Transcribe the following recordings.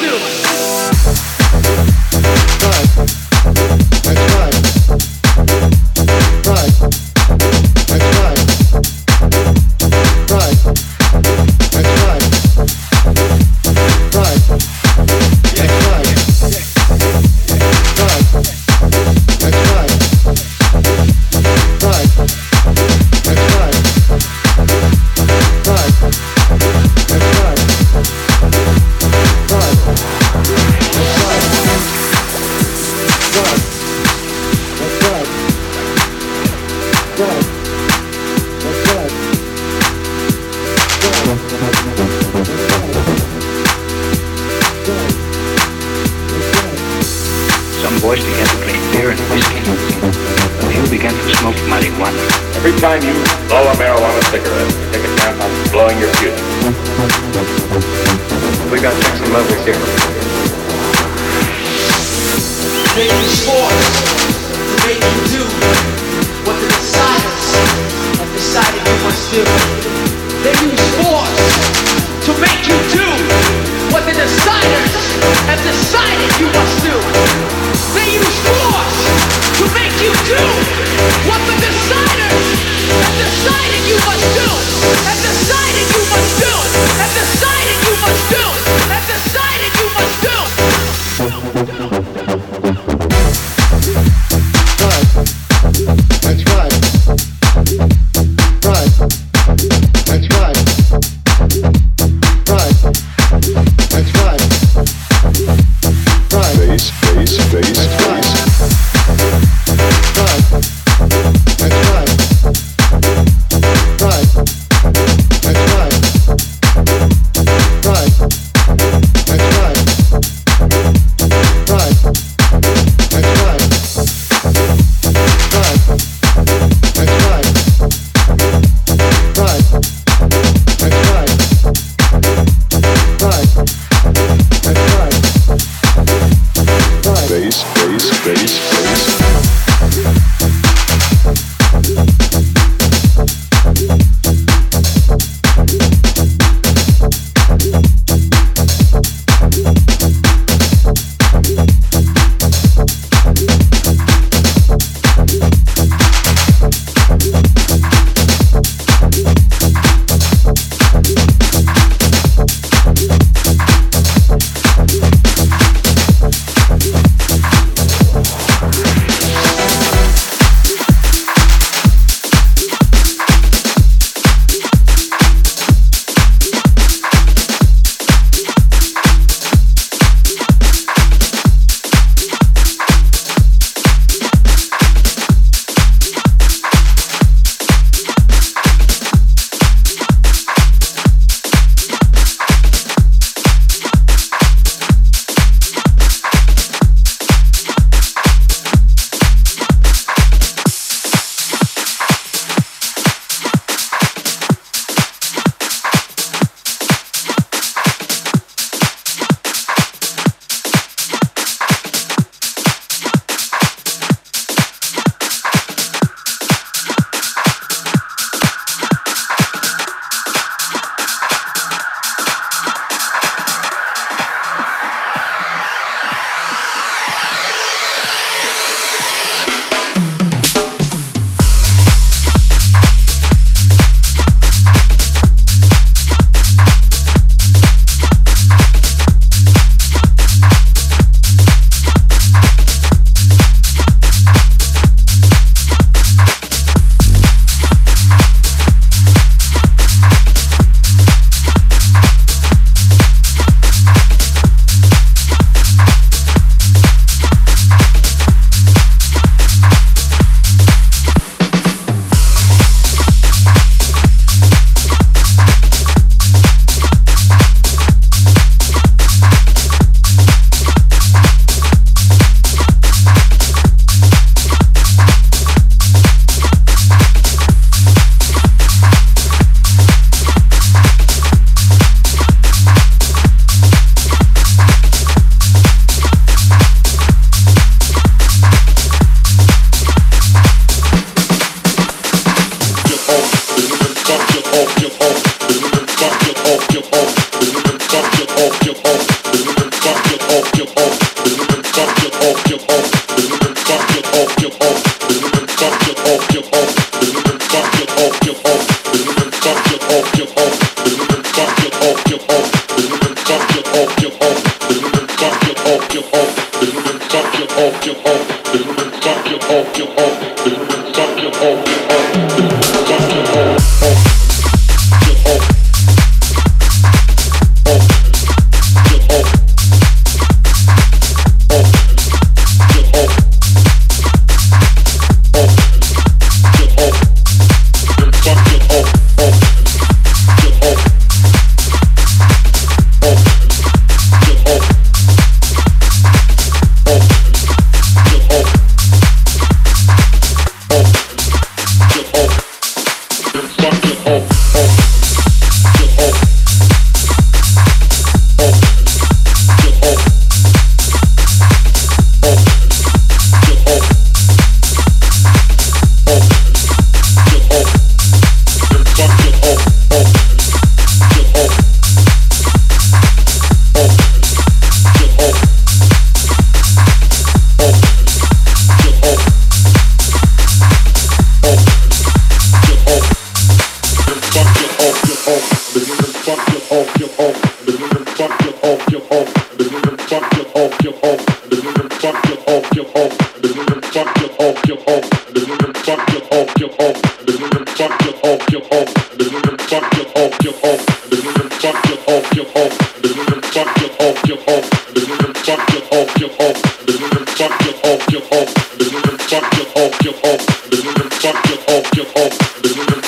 Bye.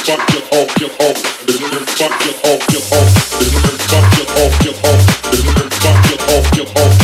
Fuck your off, your hoe. Fuck your hoe, your hoe. Fuck your hoe, your hoe. Fuck your hoe, your off.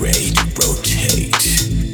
rate rotate.